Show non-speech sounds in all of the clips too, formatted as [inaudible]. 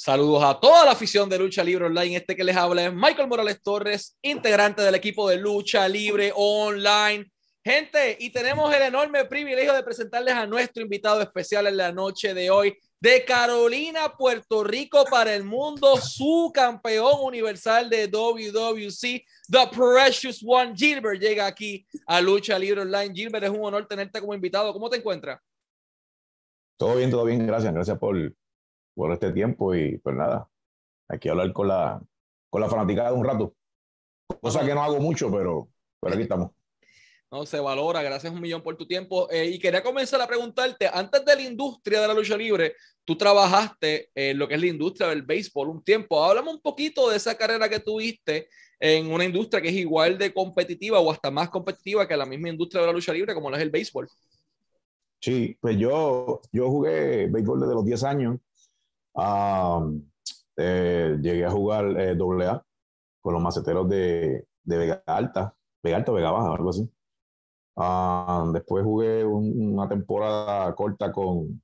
Saludos a toda la afición de Lucha Libre Online. Este que les habla es Michael Morales Torres, integrante del equipo de Lucha Libre Online. Gente, y tenemos el enorme privilegio de presentarles a nuestro invitado especial en la noche de hoy, de Carolina, Puerto Rico para el mundo, su campeón universal de WWC, The Precious One, Gilbert, llega aquí a Lucha Libre Online. Gilbert, es un honor tenerte como invitado. ¿Cómo te encuentras? Todo bien, todo bien, gracias. Gracias por, por este tiempo y pues nada, hay que hablar con la, con la fanaticada de un rato. Cosa que no hago mucho, pero, pero aquí estamos. No, se valora. Gracias un millón por tu tiempo. Eh, y quería comenzar a preguntarte, antes de la industria de la lucha libre, tú trabajaste en lo que es la industria del béisbol un tiempo. Háblame un poquito de esa carrera que tuviste en una industria que es igual de competitiva o hasta más competitiva que la misma industria de la lucha libre como la es el béisbol. Sí, pues yo, yo jugué béisbol desde los 10 años. Eh, llegué a jugar eh, doble A con los maceteros de, de Vega Alta, Vega Alta, Vega Baja, algo así. Ah, después jugué una temporada corta con,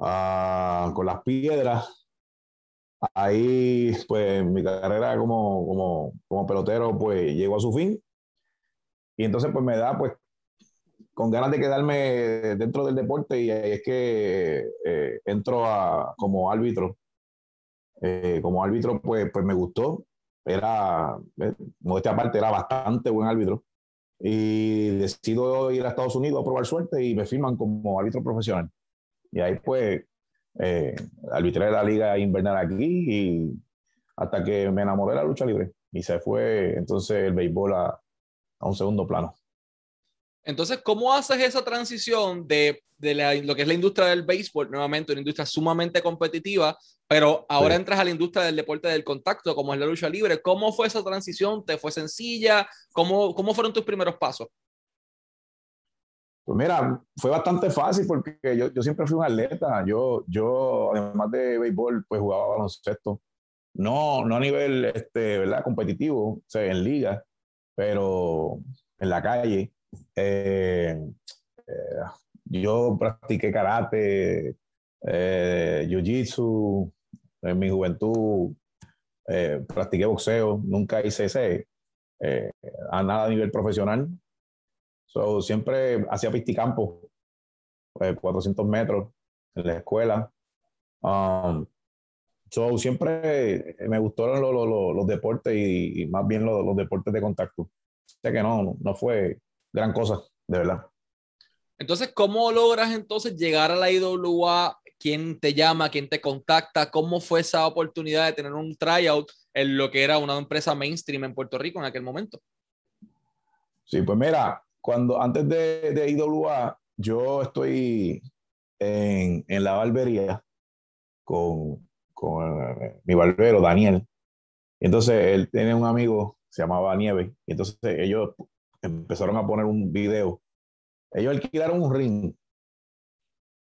ah, con las piedras. Ahí, pues, mi carrera como, como, como pelotero, pues, llegó a su fin. Y entonces, pues, me da, pues, con ganas de quedarme dentro del deporte y es que eh, entro a, como árbitro. Eh, como árbitro, pues, pues me gustó. Era, eh, modestia aparte, era bastante buen árbitro y decido ir a Estados Unidos a probar suerte y me firman como árbitro profesional. Y ahí pues eh, arbitré la liga invernal aquí y hasta que me enamoré de la lucha libre y se fue entonces el béisbol a, a un segundo plano. Entonces, ¿cómo haces esa transición de, de lo que es la industria del béisbol, nuevamente una industria sumamente competitiva, pero ahora entras a la industria del deporte del contacto, como es la lucha libre? ¿Cómo fue esa transición? ¿Te fue sencilla? ¿Cómo, cómo fueron tus primeros pasos? Pues mira, fue bastante fácil porque yo, yo siempre fui un atleta. Yo, yo, además de béisbol, pues jugaba baloncesto. No, no a nivel este, ¿verdad? competitivo, o sea, en liga, pero en la calle. Eh, eh, yo practiqué karate, eh, jiu-jitsu, en mi juventud practiqué boxeo, nunca hice ese, a nada a nivel profesional. So, siempre hacía pisticampo, 400 metros en la escuela. Um, so, siempre me gustaron los deportes y, más bien los, deportes de contacto. Sea que no, no fue, gran cosa, de verdad. Entonces, ¿cómo logras entonces llegar a la IWA? ¿Quién te llama? ¿Quién te contacta? ¿Cómo fue esa oportunidad de tener un tryout en lo que era una empresa mainstream en Puerto Rico en aquel momento? Sí, pues mira, cuando antes de, de IWA, yo estoy en, en la barbería con, con eh, mi barbero, Daniel. Entonces, él tiene un amigo, se llamaba Nieve, entonces ellos empezaron a poner un video. Ellos alquilaron un ring.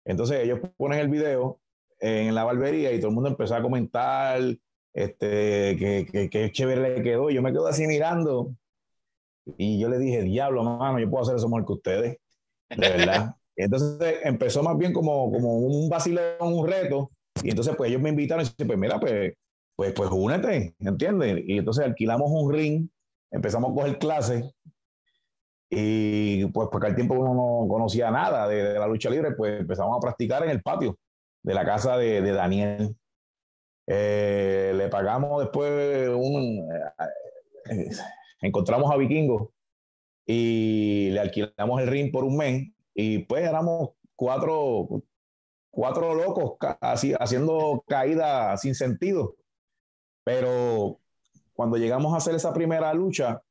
Entonces ellos ponen el video en la barbería y todo el mundo empezó a comentar este, que, que, chévere le quedó. Yo me quedo así mirando y yo le dije, diablo, mano, yo puedo hacer eso mejor que ustedes. De verdad. [laughs] entonces empezó más bien como, como un vacilón, un reto. Y entonces pues ellos me invitaron y dicen, pues mira, pues, pues, pues únete, ¿entiendes? Y entonces alquilamos un ring, empezamos a coger clases y pues porque al tiempo uno no conocía nada de, la lucha libre, pues empezamos a practicar en el patio de la casa de, Daniel. Eh, le pagamos después un... Eh, encontramos a Vikingo y le alquilamos el ring por un mes y pues éramos cuatro, cuatro locos así, haciendo caídas sin sentido. Pero cuando llegamos a hacer esa primera lucha,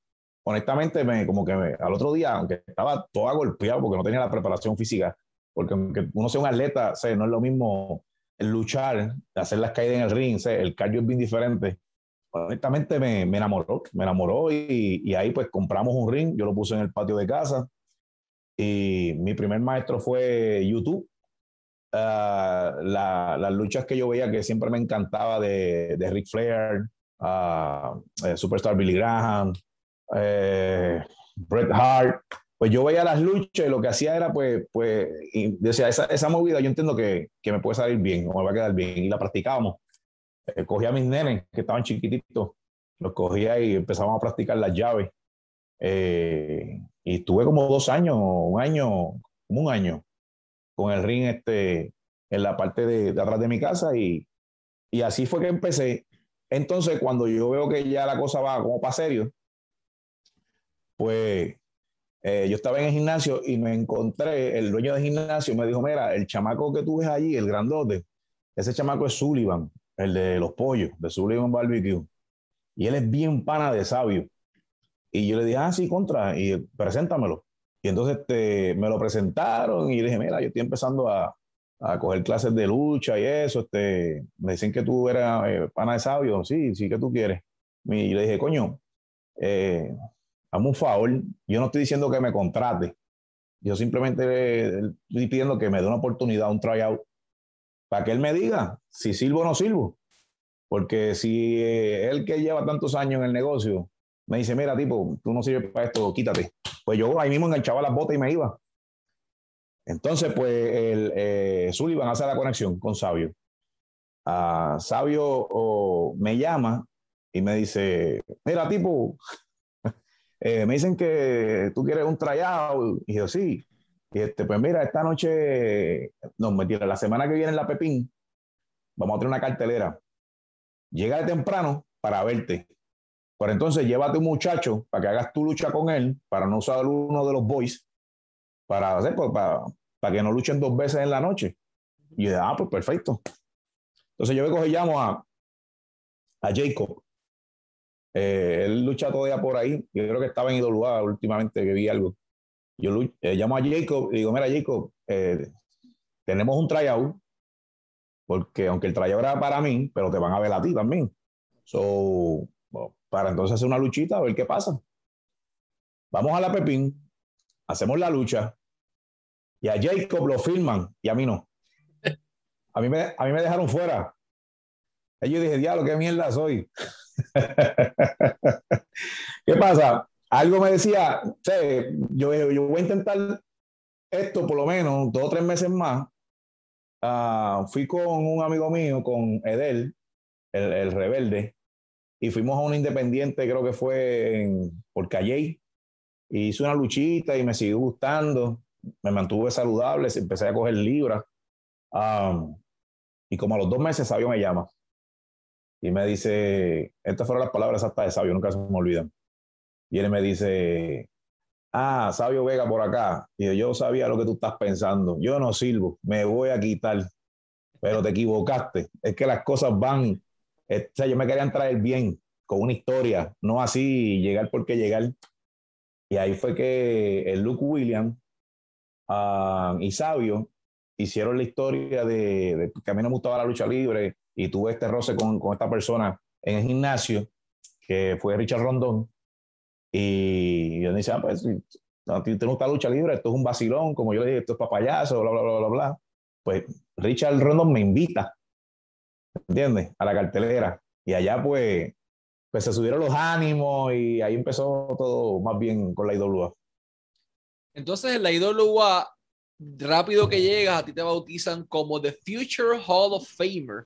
honestamente, me, como que al otro día, aunque estaba todo golpeado porque no tenía la preparación física, porque aunque uno sea un atleta, sé, no es lo mismo luchar, hacer las caídas en el ring, sé, el cardio es bien diferente. Honestamente me, me enamoró, me enamoró y, y, ahí pues compramos un ring, yo lo puse en el patio de casa y mi primer maestro fue YouTube. Ah, las luchas que yo veía que siempre me encantaba de, de Ric Flair, uh, Superstar Billy Graham, eh, Bret Hart, pues yo veía las luchas y lo que hacía era, pues, pues, y decía, esa, esa movida yo entiendo que, que, me puede salir bien o me va a quedar bien. Y la practicábamos. Eh, cogía a mis nenes que estaban chiquititos, los cogía y empezábamos a practicar las llaves. Eh, y estuve como dos años, un año, como un año, con el ring este, en la parte de, de atrás de mi casa y, y así fue que empecé. Entonces, cuando yo veo que ya la cosa va como para serio, pues eh, yo estaba en el gimnasio y me encontré, el dueño del gimnasio me dijo, mira, el chamaco que tú ves allí, el grandote, ese chamaco es Sullivan, el de los pollos, de Sullivan Barbecue. Y él es bien pana de sabio. Y yo le dije, ah, sí, contra, y preséntamelo. Y entonces este, me lo presentaron y le dije, mira, yo estoy empezando a, a coger clases de lucha y eso. Este, me dicen que tú eras eh, pana de sabio. Sí, sí, que tú quieres. Y le dije, coño, eh, hazme un favor, yo no estoy diciendo que me contrate, yo simplemente estoy pidiendo que me dé una oportunidad, un tryout, para que él me diga si sirvo o no sirvo. Porque si eh, él que lleva tantos años en el negocio me dice, mira, tipo, tú no sirves para esto, quítate. Pues yo ahí mismo enganchaba las botas y me iba. Entonces, pues, el, eh, Sullivan hace la conexión con Sabio. a Sabio me llama y me dice, mira, tipo, eh, me dicen que tú quieres un tryout. Y yo, sí. Y este, pues mira, esta noche, no, mentira, la semana que viene en la Pepín, vamos a tener una cartelera. Llega de temprano para verte. Por entonces, llévate un muchacho para que hagas tu lucha con él, para no usar uno de los boys, para, hacer, pues, para, para que no luchen dos veces en la noche. Y yo, ah, pues perfecto. Entonces yo me coge llamo a, a Jacob, eh, él lucha todavía por ahí. Yo creo que estaba en IWA últimamente que vi algo. Yo eh, llamo a Jacob y digo, mira Jacob, eh, tenemos un tryout, porque aunque el tryout era para mí, pero te van a ver a ti también. So, para entonces hacer una luchita, a ver qué pasa. Vamos a la Pepín, hacemos la lucha, y a Jacob lo filman y a mí no. A mí me, a mí me dejaron fuera. Y yo dije, diablo, qué mierda soy. [laughs] ¿Qué pasa? Algo me decía, yo, yo voy a intentar esto por lo menos dos o tres meses más. Uh, fui con un amigo mío, con Edel, el, el, rebelde, y fuimos a un independiente, creo que fue en, por Calle. Hice una luchita y me siguió gustando. Me mantuve saludable, empecé a coger libras. Um, y como a los dos meses, Sabio me llama y me dice, estas fueron las palabras hasta de Sabio, nunca se me olvidan. Y él me dice, ah, Sabio Vega por acá. Y yo, yo sabía lo que tú estás pensando. Yo no sirvo, me voy a quitar. Pero te equivocaste. Es que las cosas van. Eh, o sea, yo me quería traer bien, con una historia, no así llegar porque llegar. Y ahí fue que el Luke Williams uh, y Sabio hicieron la historia de, de, que a mí no me gustaba la lucha libre, y tuve este roce con, con esta persona en el gimnasio, que fue Richard Rondón, y yo decía, ah, pues, no, tengo esta lucha libre, esto es un vacilón, como yo le dije, esto es papayazo, bla, bla, bla, bla, bla. Pues Richard Rondón me invita, ¿entiendes? A la cartelera. Y allá, pues, pues se subieron los ánimos y ahí empezó todo más bien con la IWA. Entonces, en la IWA, rápido que llegas, a ti te bautizan como The Future Hall of Famer.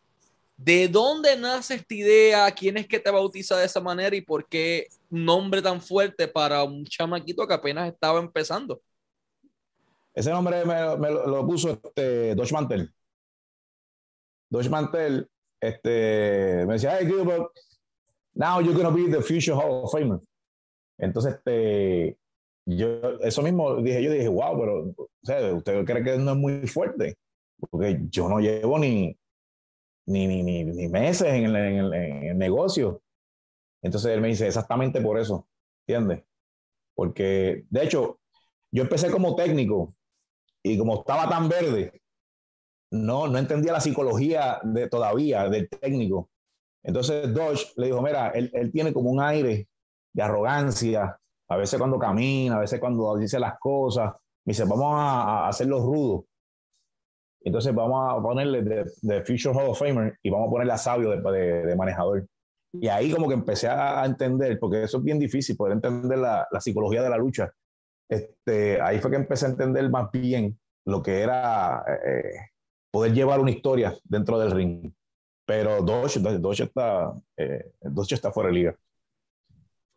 ¿De dónde nace esta idea? ¿Quién es que te bautiza de esa manera y por qué nombre tan fuerte para un chamaquito que apenas estaba empezando? Ese nombre me, lo puso este, Dodge Mantel. Dodge Mantel este, me decía, hey Gilbert, now you're going to be the future Hall of Famer. Entonces, este, yo, eso mismo dije, yo dije, wow, pero, o sea, ¿usted cree que no es muy fuerte? Porque yo no llevo ni, ni, ni, ni, meses en el, en, el, negocio. Entonces él me dice, exactamente por eso, ¿entiendes? Porque, de hecho, yo empecé como técnico y como estaba tan verde, no, no entendía la psicología de, todavía del técnico. Entonces Dodge le dijo, mira, él, él tiene como un aire de arrogancia, a veces cuando camina, a veces cuando dice las cosas, me dice, vamos a, a hacerlo rudo. Entonces vamos a ponerle de, Future Hall of Famer y vamos a ponerle a Sabio de, de, manejador. Y ahí como que empecé a entender, porque eso es bien difícil, poder entender la, la, psicología de la lucha. este, ahí fue que empecé a entender más bien lo que era eh, poder llevar una historia dentro del ring. Pero Dodge, está, eh, está fuera de liga.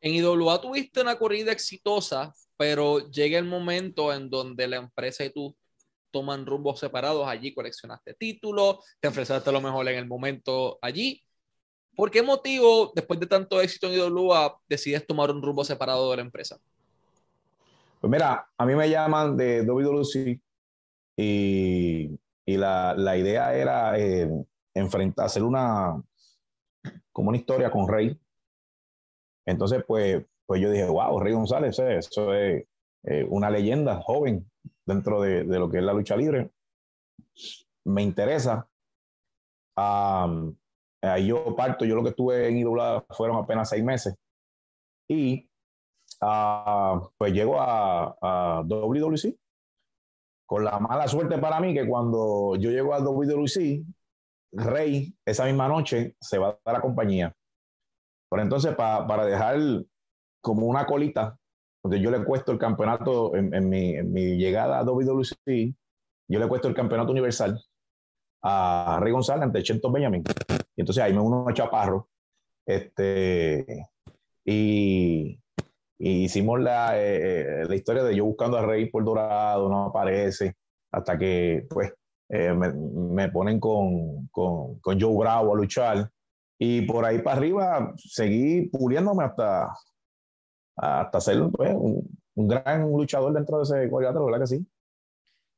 En IWA tuviste una corrida exitosa, pero llega el momento en donde la empresa y tú toman rumbos separados. Allí coleccionaste títulos, te enfrentaste a lo mejor en el momento allí. ¿Por qué motivo, después de tanto éxito en IWA, decides tomar un rumbo separado de la empresa? Pues mira, a mí me llaman de WWC y, y la, la, idea era eh, enfrentar, hacer una, como una historia con Rey. Entonces, pues, pues yo dije, wow, Rey González, eso es eh, una leyenda joven dentro de, de, lo que es la lucha libre. Me interesa. ahí yo parto, yo lo que estuve en IWA fueron apenas seis meses. Y uh, pues llego a, a WWC con la mala suerte para mí que cuando yo llego a WWC, Rey, esa misma noche, se va a la compañía. Pero entonces, para dejar como una colita, donde yo le cuesto el campeonato en, mi, en, mi, llegada a WWC, yo le cuesto el campeonato universal a Rey González ante Chenton Benjamin. Y entonces ahí me uno a Chaparro. Este, y, y hicimos la, eh, eh, la historia de yo buscando a Rey por Dorado, no aparece, hasta que pues eh, me, me, ponen con, con, con, Joe Bravo a luchar. Y por ahí para arriba seguí puliéndome hasta, hasta ser pues, un, un, gran luchador dentro de ese cuadrilátero, ¿verdad que sí?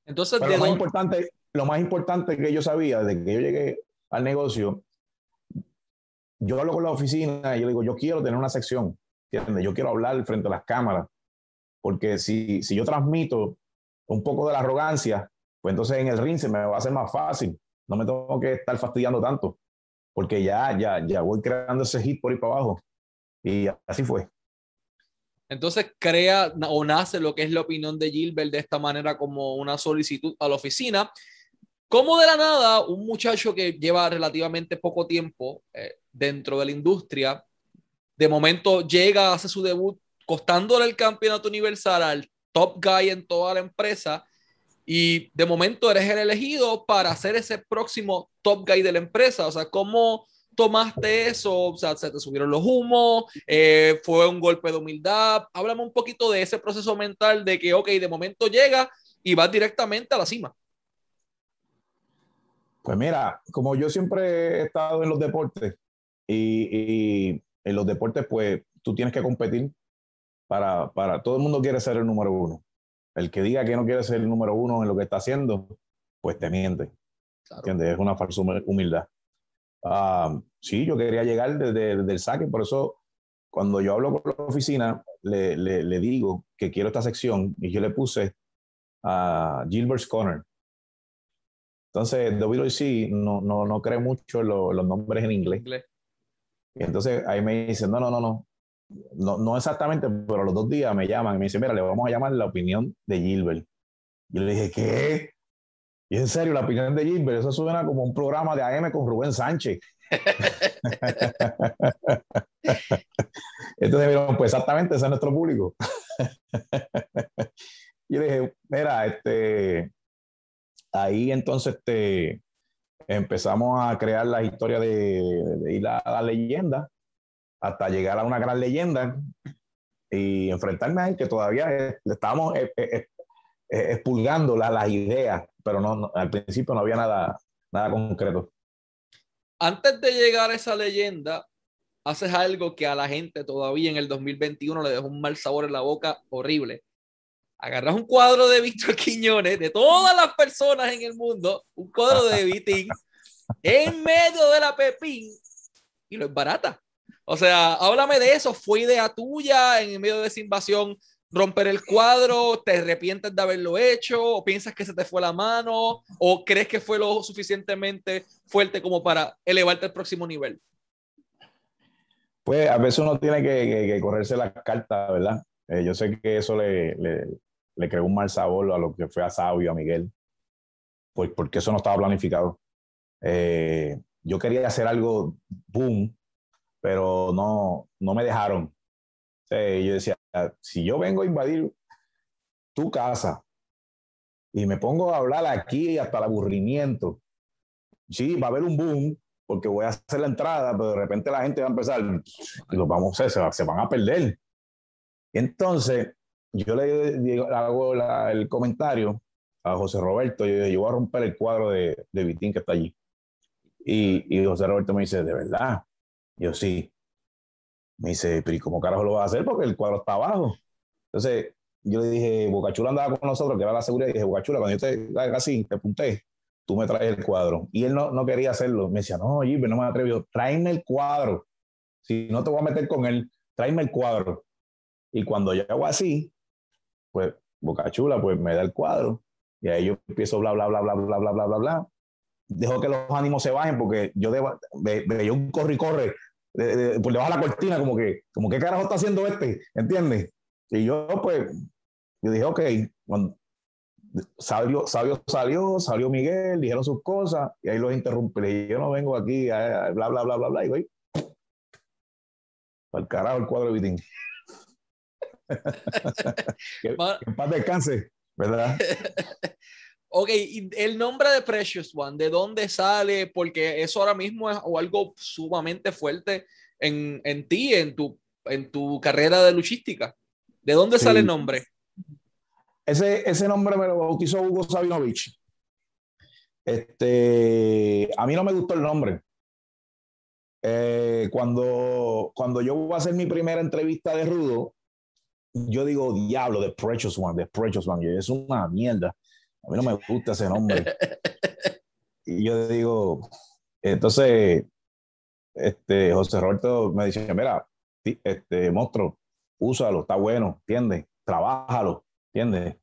Entonces, lo, más importante, lo más importante que yo sabía desde que yo llegué al negocio, yo hablo con la oficina y yo digo, yo quiero tener una sección yo quiero hablar frente a las cámaras, porque si, si yo transmito un poco de la arrogancia, pues entonces en el ring se me va a hacer más fácil. No me tengo que estar fastidiando tanto, porque ya, ya, ya voy creando ese hit por ahí para abajo. Y así fue. Entonces crea o nace lo que es la opinión de Gilbert de esta manera como una solicitud a la oficina. Como de la nada, un muchacho que lleva relativamente poco tiempo eh, dentro de la industria de momento llega, hace su debut costándole el campeonato universal al top guy en toda la empresa y de momento eres el elegido para ser ese próximo top guy de la empresa. O sea, ¿cómo tomaste eso? O sea, se te subieron los humos, eh, fue un golpe de humildad. Háblame un poquito de ese proceso mental de que, ok, de momento llega y vas directamente a la cima. Pues mira, como yo siempre he estado en los deportes y en los deportes, pues tú tienes que competir para, para, todo el mundo quiere ser el número uno. El que diga que no quiere ser el número uno en lo que está haciendo, pues te miente. Es una falsa humildad. Ah, sí, yo quería llegar desde, el saque, por eso cuando yo hablo con la oficina, le, le, le, digo que quiero esta sección y yo le puse a Gilbert's Corner. Entonces, WC no, no, no cree mucho los nombres en inglés. inglés. Y entonces ahí me dicen, no, no, no, no, no, no exactamente, pero los dos días me llaman y me dicen, mira, le vamos a llamar la opinión de Gilbert. Yo le dije, ¿qué? Y en serio, la opinión de Gilbert, eso suena como un programa de AM con Rubén Sánchez. [laughs] Entonces, pues exactamente, ese es nuestro público. [laughs] y le dije, mira, este, ahí entonces, este, empezamos a crear la historia de, ir a la leyenda hasta llegar a una gran leyenda y enfrentarme a él, que todavía le estábamos eh, expulgando las ideas, pero no, al principio no había nada, nada concreto. Antes de llegar a esa leyenda, haces algo que a la gente todavía en el 2021 le dejó un mal sabor en la boca horrible. Agarras un cuadro de Víctor Quiñones, de todas las personas en el mundo, un cuadro de Vitín, [laughs] en medio de la Pepín, y lo es barata. O sea, háblame de eso. ¿Fue idea tuya en medio de esa invasión romper el cuadro? ¿Te arrepientes de haberlo hecho? ¿O piensas que se te fue la mano? ¿O crees que fue lo suficientemente fuerte como para elevarte al próximo nivel? Pues a veces uno tiene que, correrse la carta, ¿verdad? Eh, yo sé que eso le, le, creó un mal sabor a lo que fue a Sabio, a Miguel, pues porque eso no estaba planificado. Eh, yo quería hacer algo boom, pero no, no me dejaron. yo decía, si yo vengo a invadir tu casa. Y me pongo a hablar aquí hasta el aburrimiento. Sí, va a haber un boom, porque voy a hacer la entrada, pero de repente la gente va a empezar, y los vamos a hacer, se, van a perder. entonces, yo le hago el comentario a José Roberto, yo, yo voy a romper el cuadro de, de Vitín que está allí. Y, y José Roberto me dice, ¿de verdad? Yo sí. Me dice, pero ¿y cómo carajo lo vas a hacer? Porque el cuadro está abajo. Entonces, yo le dije, Bocachula andaba con nosotros, que era la seguridad, y dije, Bocachula, cuando yo te así, te apunté, tú me traes el cuadro. Y él no, no quería hacerlo. Me decía, no, pero no me atrevo. Tráeme el cuadro. Si no te voy a meter con él, tráeme el cuadro. Y cuando yo hago así, pues Bocachula, pues me da el cuadro. Y ahí yo empiezo bla, bla, bla, bla, bla, bla, bla, bla, bla. Dejo que los ánimos se bajen porque yo yo un corre y corre por debajo de la cortina, como que, como qué carajo está haciendo este, ¿entiendes? Y yo, pues, yo dije, ok, cuando salió, salió, salió, salió Miguel, dijeron sus cosas, y ahí los interrumpí. Y yo no vengo aquí a, bla, bla, bla, bla, bla, y voy. El carajo el cuadro de Vitín. [laughs] que, que en paz descanse, ¿verdad? [laughs] Ok, y el nombre de Precious One, ¿de dónde sale? Porque eso ahora mismo es algo sumamente fuerte en, en ti, en tu, en tu carrera de luchística. ¿De dónde sale el nombre? Ese, ese nombre me lo bautizó Hugo Sabinovich. Este, a mí no me gustó el nombre. Eh, cuando, cuando yo voy a hacer mi primera entrevista de Rudo, yo digo, diablo, The Precious One, The Precious One. es una mierda. A mí no me gusta ese nombre. [laughs] y yo digo, entonces, este, José Roberto me dice, mira, este monstruo, úsalo, está bueno, ¿entiendes? Trabájalo, ¿entiendes?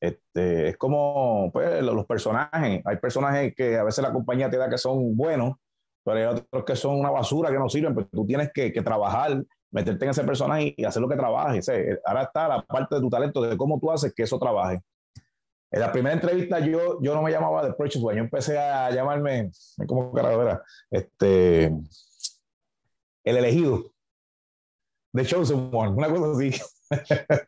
Este, es como pues, los personajes. Hay personajes que a veces la compañía te da que son buenos, pero hay otros que son una basura que no sirven, pero tú tienes que, que trabajar, meterte en ese personaje y hacer lo que trabaje. ahora está la parte de tu talento, de cómo tú haces que eso trabaje. En la primera entrevista yo, yo no me llamaba The Precious One, yo empecé a llamarme, ¿cómo carajo era? Este, el elegido. The Chosen One, una cosa así. [laughs]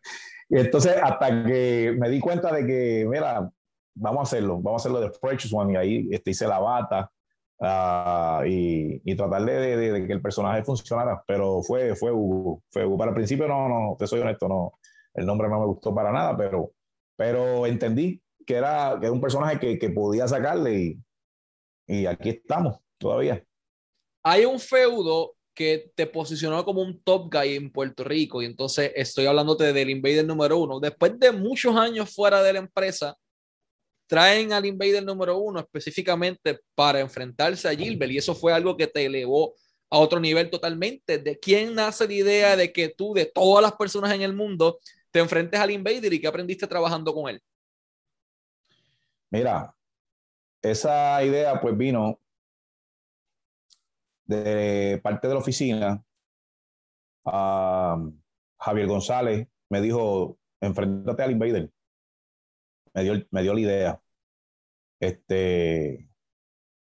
y entonces, hasta que me di cuenta de que, mira, vamos a hacerlo, vamos a hacerlo de Precious One, y ahí este, hice la bata uh, y, y, tratar de, de, que el personaje funcionara, pero fue, fue Hugo, fue Hugo. Para el principio, no, no, te soy honesto, no, el nombre no me gustó para nada, pero pero entendí que era, que un personaje que, que podía sacarle y, y aquí estamos todavía. Hay un feudo que te posicionó como un top guy en Puerto Rico y entonces estoy hablándote del Invader número uno. Después de muchos años fuera de la empresa, traen al Invader número uno específicamente para enfrentarse a Gilbert y eso fue algo que te elevó a otro nivel totalmente. ¿De quién nace la idea de que tú, de todas las personas en el mundo, te enfrentes al Invader y qué aprendiste trabajando con él? Mira, esa idea pues vino de parte de la oficina. Javier González me dijo, enfréntate al Invader. Me dio, me dio la idea. Este,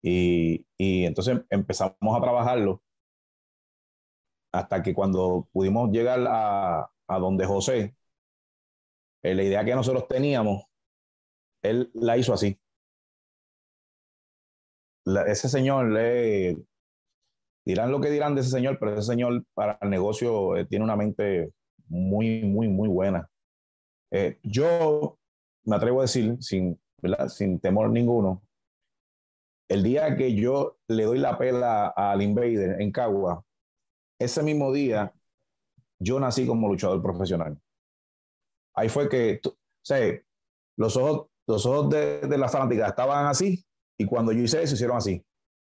y, y entonces empezamos a trabajarlo hasta que cuando pudimos llegar a, a donde José, eh, la idea que nosotros teníamos, él la hizo así. ese señor, le, dirán lo que dirán de ese señor, pero ese señor para el negocio eh, tiene una mente muy, muy, muy buena. Eh, yo me atrevo a decir, sin, sin temor ninguno, el día que yo le doy la pela al Invader en Cagua, ese mismo día yo nací como luchador profesional ahí fue que, o sea, los ojos, los ojos de, de la fanática estaban así y cuando yo hice eso hicieron así.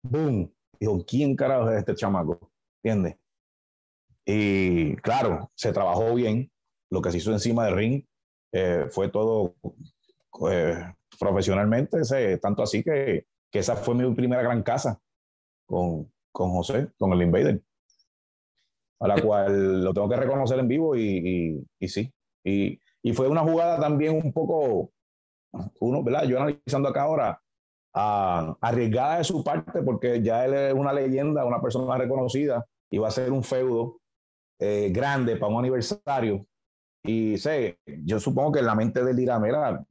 ¡Boom! Dijo, ¿quién carajo es este chamaco? ¿Entiendes? Y claro, se trabajó bien. Lo que se hizo encima del ring eh, fue todo eh, profesionalmente, tanto así que, que, esa fue mi primera gran casa con, con José, con el Invader, a la [laughs] cual lo tengo que reconocer en vivo y, y, y sí. Y, y fue una jugada también un poco, uno, ¿verdad? Yo analizando acá ahora, uh, arriesgada de su parte, porque ya él es una leyenda, una persona reconocida, y va a ser un feudo eh, grande para un aniversario. Y sé, yo supongo que en la mente de dirá, mira,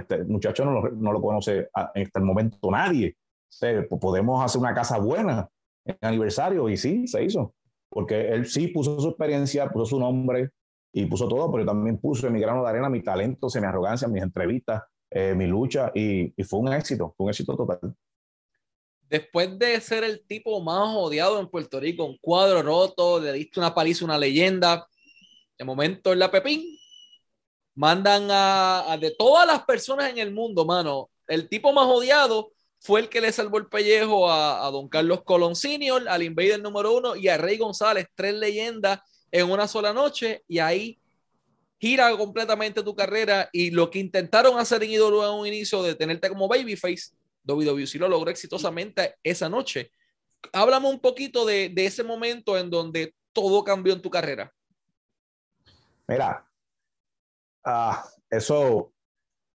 este muchacho no lo, no lo conoce en este momento nadie. Sé, podemos hacer una casa buena en aniversario y sí, se hizo. Porque él sí puso su experiencia, puso su nombre y puso todo, pero también puso en mi grano de arena mi talento, mi arrogancia, mis entrevistas, eh, mi lucha y, fue un éxito, fue un éxito total. Después de ser el tipo más odiado en Puerto Rico, un cuadro roto, le diste una paliza, una leyenda, de momento en la Pepín, mandan a, de todas las personas en el mundo, mano, el tipo más odiado fue el que le salvó el pellejo a, don Carlos Colón Senior, al Invader número uno y a Rey González, tres leyendas en una sola noche, y ahí gira completamente tu carrera y lo que intentaron hacer en Idolo en un inicio de tenerte como babyface, WWC lo logró exitosamente esa noche. Háblame un poquito de, ese momento en donde todo cambió en tu carrera. Mira, ah, eso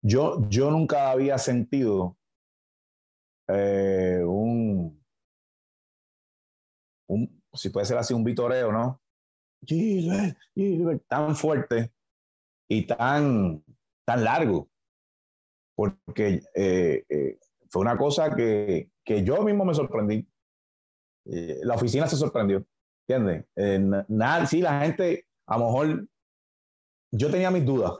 yo, yo nunca había sentido eh, un, un, si puede ser así, un vitoreo, ¿no? Tan fuerte y tan, tan largo. Porque eh, eh, fue una cosa que, que yo mismo me sorprendí. Eh, la oficina se sorprendió, ¿entiendes? Eh, nada, sí, la gente, a lo mejor, yo tenía mis dudas.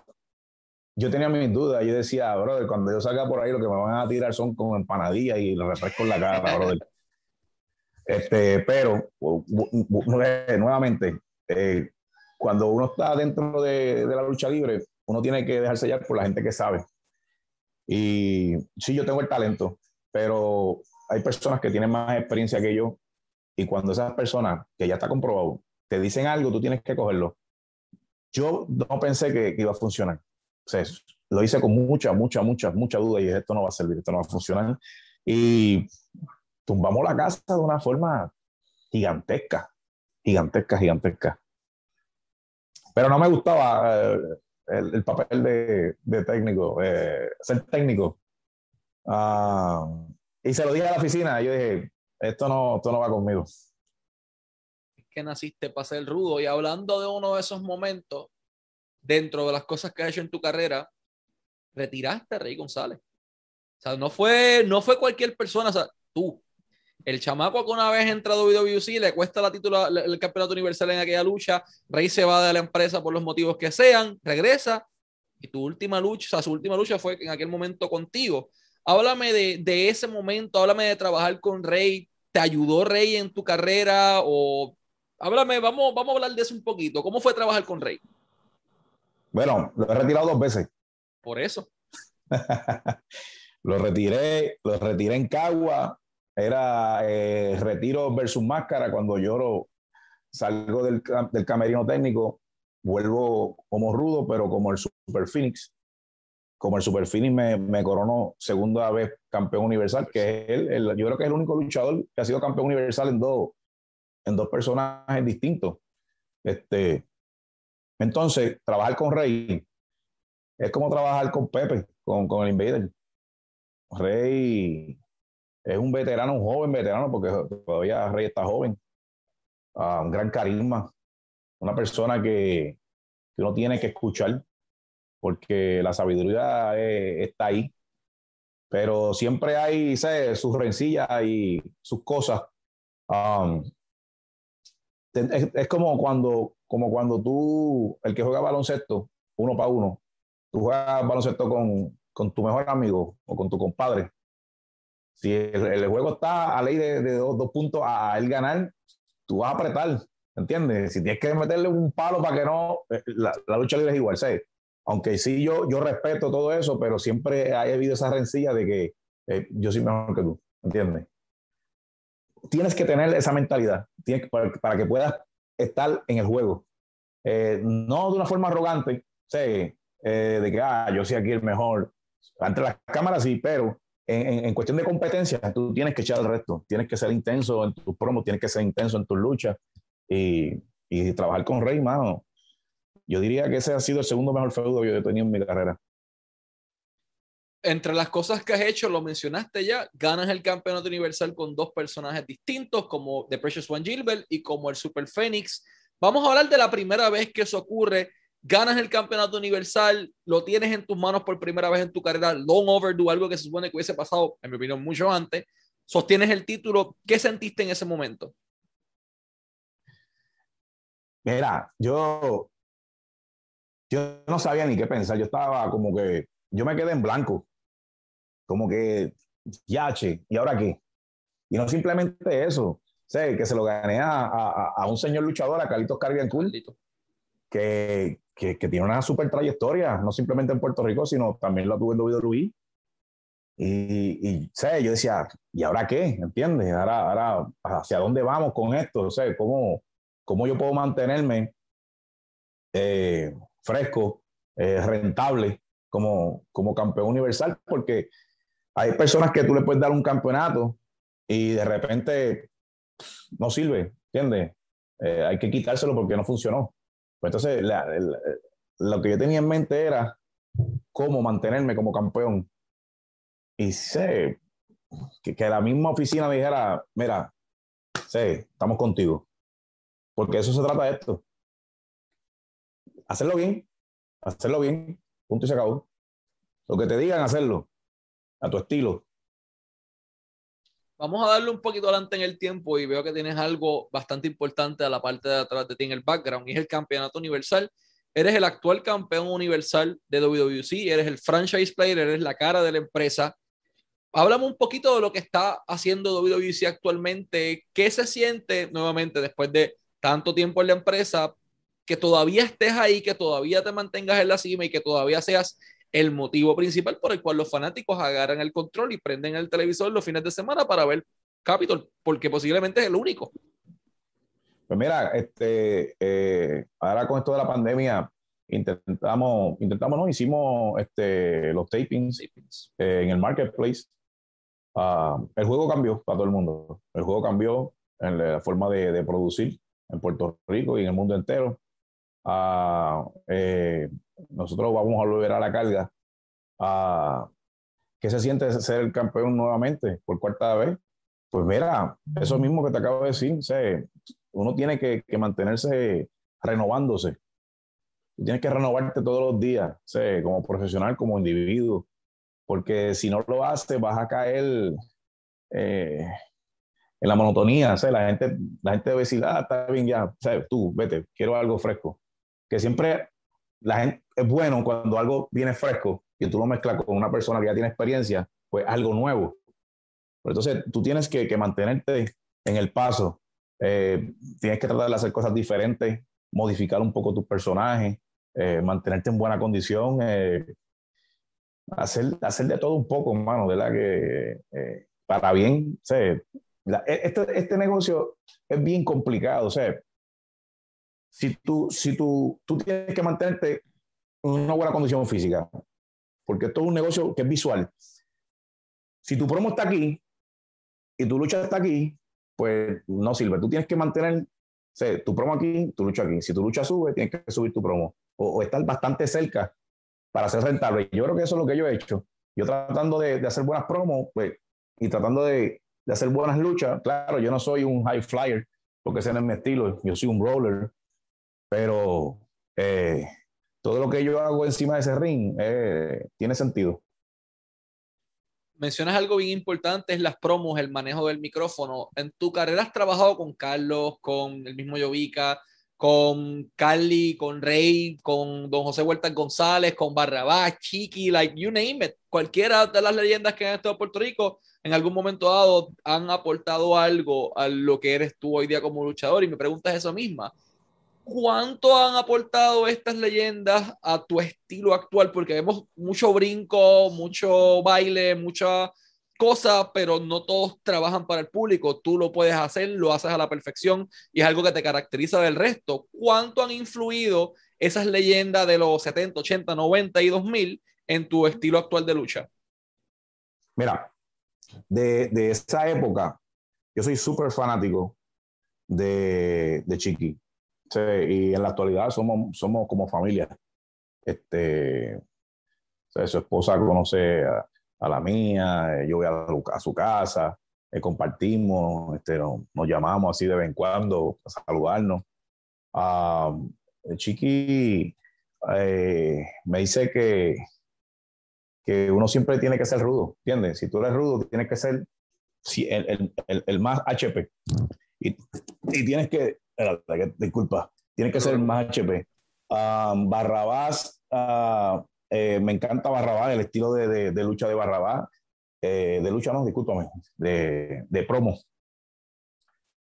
Yo tenía mis dudas. Yo decía, brother, cuando yo salga por ahí, lo que me van a tirar son como empanadillas y los refresco en la cara, brother. [laughs] Este, pero, nuevamente, eh, cuando uno está dentro de, de, la lucha libre, uno tiene que dejarse ya por la gente que sabe. Y sí, yo tengo el talento, pero hay personas que tienen más experiencia que yo y cuando esas personas, que ya está comprobado, te dicen algo, tú tienes que cogerlo. Yo no pensé que, iba a funcionar. O sea, lo hice con mucha, mucha, mucha, mucha duda y esto no va a servir, esto no va a funcionar. Y tumbamos la casa de una forma gigantesca, gigantesca, gigantesca. Pero no me gustaba, eh, el, papel de, técnico, eh, ser técnico. Ah, y se lo dije a la oficina, yo dije, esto no, esto no va conmigo. Es que naciste para ser rudo y hablando de uno de esos momentos, dentro de las cosas que has hecho en tu carrera, retiraste a Rey González. O sea, no fue, no fue cualquier persona, o sea, tú, el chamaco que una vez entra a WWE le cuesta la título, el campeonato universal en aquella lucha. Rey se va de la empresa por los motivos que sean, regresa. Y tu última lucha, o sea, su última lucha fue en aquel momento contigo. Háblame de, de ese momento, háblame de trabajar con Rey. ¿Te ayudó Rey en tu carrera? O háblame, vamos, vamos a hablar de eso un poquito. ¿Cómo fue trabajar con Rey? Bueno, lo he retirado dos veces. Por eso. [laughs] lo retiré, lo retiré en Cagua, era eh, retiro versus máscara. Cuando yo salgo del, del, camerino técnico, vuelvo como rudo, pero como el Super Phoenix. Como el Super Phoenix me, me coronó segunda vez campeón universal, que es él, yo creo que es el único luchador que ha sido campeón universal en dos, en dos personajes distintos. Este, entonces, trabajar con Rey es como trabajar con Pepe, con, con el Invader. Rey es un veterano, un joven veterano, porque todavía Rey está joven, uh, un gran carisma, una persona que, que, uno tiene que escuchar, porque la sabiduría está ahí, pero siempre hay sus rencillas y sus cosas. Um, es, es, como cuando, como cuando tú, el que juega baloncesto, uno para uno, tú juegas baloncesto con, con tu mejor amigo o con tu compadre si el, juego está a ley de, dos, puntos a, él ganar, tú vas a apretar, ¿entiendes? Si tienes que meterle un palo para que no, eh, la, lucha libre es igual, ¿sabes? Aunque sí yo, yo respeto todo eso, pero siempre ha habido esa rencilla de que eh, yo soy mejor que tú, ¿entiendes? Tienes que tener esa mentalidad tienes, para, que puedas estar en el juego. Eh, no de una forma arrogante, ¿sabes? de que, ah, yo soy aquí el mejor. Ante las cámaras sí, pero en, cuestión de competencia, tú tienes que echar el resto, tienes que ser intenso en tus promos, tienes que ser intenso en tus luchas y, trabajar con Rey, mano. Yo diría que ese ha sido el segundo mejor feudo que yo he tenido en mi carrera. Entre las cosas que has hecho, lo mencionaste ya, ganas el campeonato universal con dos personajes distintos, como The Precious One Gilbert y como el Super Phoenix. Vamos a hablar de la primera vez que eso ocurre ganas el campeonato universal, lo tienes en tus manos por primera vez en tu carrera, long overdue, algo que se supone que hubiese pasado, en mi opinión, mucho antes, sostienes el título, ¿qué sentiste en ese momento? Mira, yo, yo no sabía ni qué pensar, yo estaba como que, yo me quedé en blanco, como que, yache, ¿y ahora qué? Y no simplemente eso, sé, que se lo gané a, a, a un señor luchador, a Carlitos Carrigan que, que, que, tiene una super trayectoria, no simplemente en Puerto Rico, sino también lo tuve en WWE. Y, y sé, yo decía, ¿y ahora qué? ¿Entiendes? Ahora, ahora, ¿hacia dónde vamos con esto? O sea, ¿cómo, cómo yo puedo mantenerme eh, fresco, eh, rentable como, como campeón universal? Porque hay personas que tú le puedes dar un campeonato y de repente no sirve, ¿entiendes? Eh, hay que quitárselo porque no funcionó. Pues entonces, lo que yo tenía en mente era cómo mantenerme como campeón. Y sé que, que la misma oficina me dijera, mira, sé, estamos contigo. Porque eso se trata de esto. Hacerlo bien, hacerlo bien, punto y se acabó. Lo que te digan, hacerlo, a tu estilo. Vamos a darle un poquito adelante en el tiempo y veo que tienes algo bastante importante a la parte de atrás de ti en el background y es el campeonato universal. Eres el actual campeón universal de WWC, eres el franchise player, eres la cara de la empresa. Háblame un poquito de lo que está haciendo WWC actualmente. ¿Qué se siente nuevamente después de tanto tiempo en la empresa? Que todavía estés ahí, que todavía te mantengas en la cima y que todavía seas el motivo principal por el cual los fanáticos agarran el control y prenden el televisor los fines de semana para ver Capitol, porque posiblemente es el único. Pues mira, este, eh, ahora con esto de la pandemia, intentamos, intentamos, ¿no? Hicimos este, los tapings, eh, en el marketplace. Ah, el juego cambió para todo el mundo. El juego cambió en la forma de, de producir en Puerto Rico y en el mundo entero. Ah, eh, nosotros vamos a volver a la carga. a ¿Qué se siente ser el campeón nuevamente por cuarta vez? Pues mira, eso mismo que te acabo de decir, uno tiene que, mantenerse renovándose. tienes que renovarte todos los días, como profesional, como individuo, porque si no lo haces vas a caer eh, en la monotonía. La, gente, la gente debe decir, ah, está bien ya, tú, vete, quiero algo fresco. Que siempre la gente, es bueno cuando algo viene fresco y tú lo mezclas con una persona que ya tiene experiencia, pues algo nuevo. entonces tú tienes que, que, mantenerte en el paso, eh, tienes que tratar de hacer cosas diferentes, modificar un poco tu personaje, eh, mantenerte en buena condición, eh, hacer, hacer de todo un poco, hermano, ¿verdad? Que para bien, e, este, este negocio es bien complicado, sea, si tú, si tú, tú tienes que mantenerte una buena condición física, porque esto es un negocio que es visual. Si tu promo está aquí y tu lucha está aquí, pues no sirve. Tú tienes que mantener tu promo aquí, tu lucha aquí. Si tu lucha sube, tienes que subir tu promo o, estar bastante cerca para ser rentable. Yo creo que eso es lo que yo he hecho. Yo tratando de, hacer buenas promos pues, y tratando de, de, hacer buenas luchas. Claro, yo no soy un high flyer porque ese no es mi estilo. Yo soy un brawler. Pero eh, todo lo que yo hago encima de ese ring eh, tiene sentido. Mencionas algo bien importante, es las promos, el manejo del micrófono. En tu carrera has trabajado con Carlos, con el mismo Yovica, con Carly, con Rey, con Don José Huerta González, con Barrabás, Chiqui, like you name it. Cualquiera de las leyendas que han estado en Puerto Rico, en algún momento dado han aportado algo a lo que eres tú hoy día como luchador. Y me preguntas eso misma. ¿Cuánto han aportado estas leyendas a tu estilo actual? Porque vemos mucho brinco, mucho baile, mucha cosa, pero no todos trabajan para el público. Tú lo puedes hacer, lo haces a la perfección y es algo que te caracteriza del resto. ¿Cuánto han influido esas leyendas de los 70, 80, 90 y 2000 en tu estilo actual de lucha? Mira, de, de esa época, yo soy súper fanático de, de Chiqui. Sí, y en la actualidad somos, somos como familia. Este, su esposa conoce a, la mía, yo voy a, su casa, eh, compartimos, este, nos, llamamos así de vez en cuando a saludarnos. Uh, Chiqui eh, me dice que, que uno siempre tiene que ser rudo, ¿entiendes? Si tú eres rudo, tienes que ser el, el, el más HP. Y, y tienes que, disculpa, tienes que ser más HP. Um, Barrabás, uh, eh, me encanta Barrabás, el estilo de, de, de lucha de Barrabás, eh, de lucha no, discúlpame, de, de promo.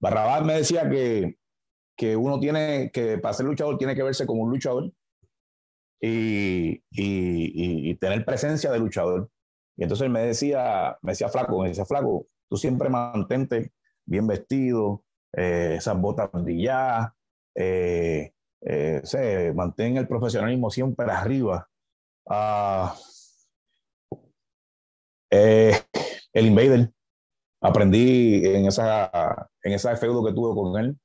Barrabás me decía que, que uno tiene que, para ser luchador, tiene que verse como un luchador y, y, y, tener presencia de luchador. Y entonces él me decía, me decía flaco, me decía flaco, tú siempre mantente bien vestido, eh, esas botas brilladas, eh, eh, se, mantén el profesionalismo siempre arriba. Uh, el Invader, aprendí en esa, en esa feudo que tuve con él.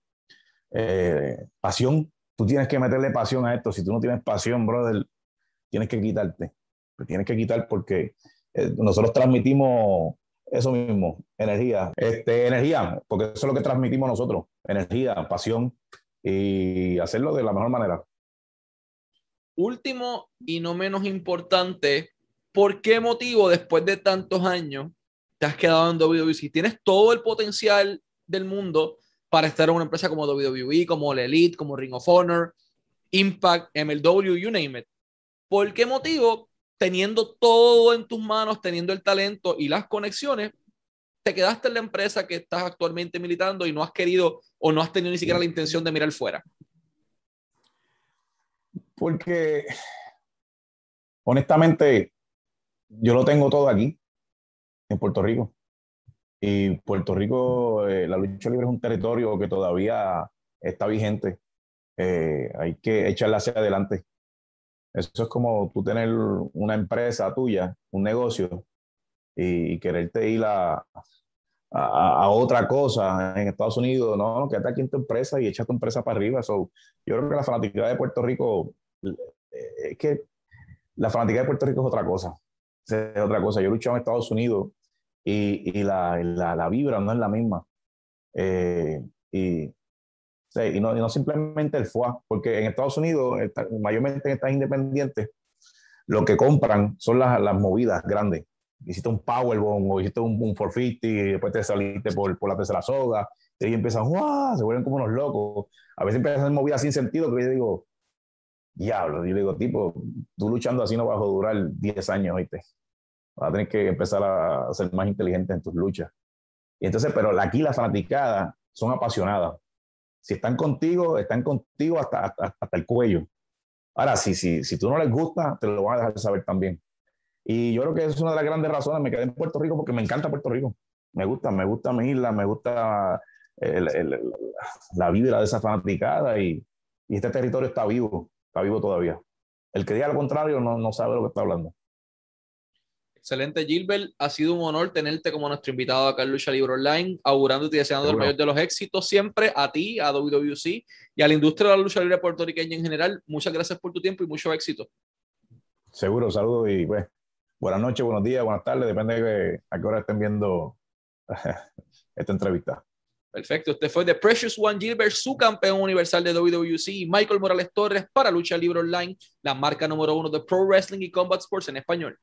Eh, pasión, tú tienes que meterle pasión a esto. Si tú no tienes pasión, brother, tienes que quitarte. tienes que quitar porque eh, nosotros transmitimos eso mismo, energía. Este, energía, porque eso es lo que transmitimos nosotros. Energía, pasión y hacerlo de la mejor manera. Último y no menos importante, ¿por qué motivo después de tantos años te has quedado en WWE. Tienes todo el potencial del mundo para estar en una empresa como WWE, como la Elite, como Ring of Honor, Impact, MLW, you name it. ¿Por qué motivo, teniendo todo en tus manos, teniendo el talento y las conexiones, te quedaste en la empresa que estás actualmente militando y no has querido o no has tenido ni siquiera la intención de mirar fuera? Porque, honestamente, yo lo tengo todo aquí en Puerto Rico. Y Puerto Rico, eh, la lucha libre es un territorio que todavía está vigente. Eh, hay que echarla hacia adelante. Eso es como tú tener una empresa tuya, un negocio, y, quererte ir a, a, otra cosa en Estados Unidos. No, quédate aquí en tu empresa y echa tu empresa para arriba. So, yo creo que la fanática de Puerto Rico, eh, es que la fanática de Puerto Rico es otra cosa. Es otra cosa. Yo he luchado en Estados Unidos y, y la, la, la, vibra no es la misma. Eh, y, y, no, y, no, simplemente el FUA, porque en Estados Unidos, mayormente en estas independientes, lo que compran son las, las movidas grandes. Hiciste un Powerbomb o hiciste un, un 450 y después te saliste por, por la tercera soga y empiezan, ¡guau! Se vuelven como unos locos. A veces empiezan movidas sin sentido que yo digo, diablo, yo digo, tipo, tú luchando así no vas a durar 10 años, ¿oíste? Vas a tener que empezar a ser más inteligente en tus luchas. Y entonces, pero aquí las fanaticadas son apasionadas. Si están contigo, están contigo hasta, hasta, el cuello. Ahora, si, si, si tú no les gusta, te lo van a dejar saber también. Y yo creo que es una de las grandes razones. Me quedé en Puerto Rico porque me encanta Puerto Rico. Me gusta, me gusta mi isla, me gusta la vibra de esa fanaticada y, y, este territorio está vivo, está vivo todavía. El que diga lo contrario no, no sabe lo que está hablando. Excelente, Gilbert. Ha sido un honor tenerte como nuestro invitado acá en Lucha Libre Online, augurándote y deseando el mayor de los éxitos siempre a ti, a WWC y a la industria de la lucha libre puertorriqueña en general. Muchas gracias por tu tiempo y mucho éxito. Seguro, saludos y pues, buenas noches, buenos días, buenas tardes, depende de a qué hora estén viendo [laughs] esta entrevista. Perfecto, este fue The Precious One Gilbert, su campeón universal de WWC, y Michael Morales Torres para Lucha Libre Online, la marca número uno de Pro Wrestling y Combat Sports en español.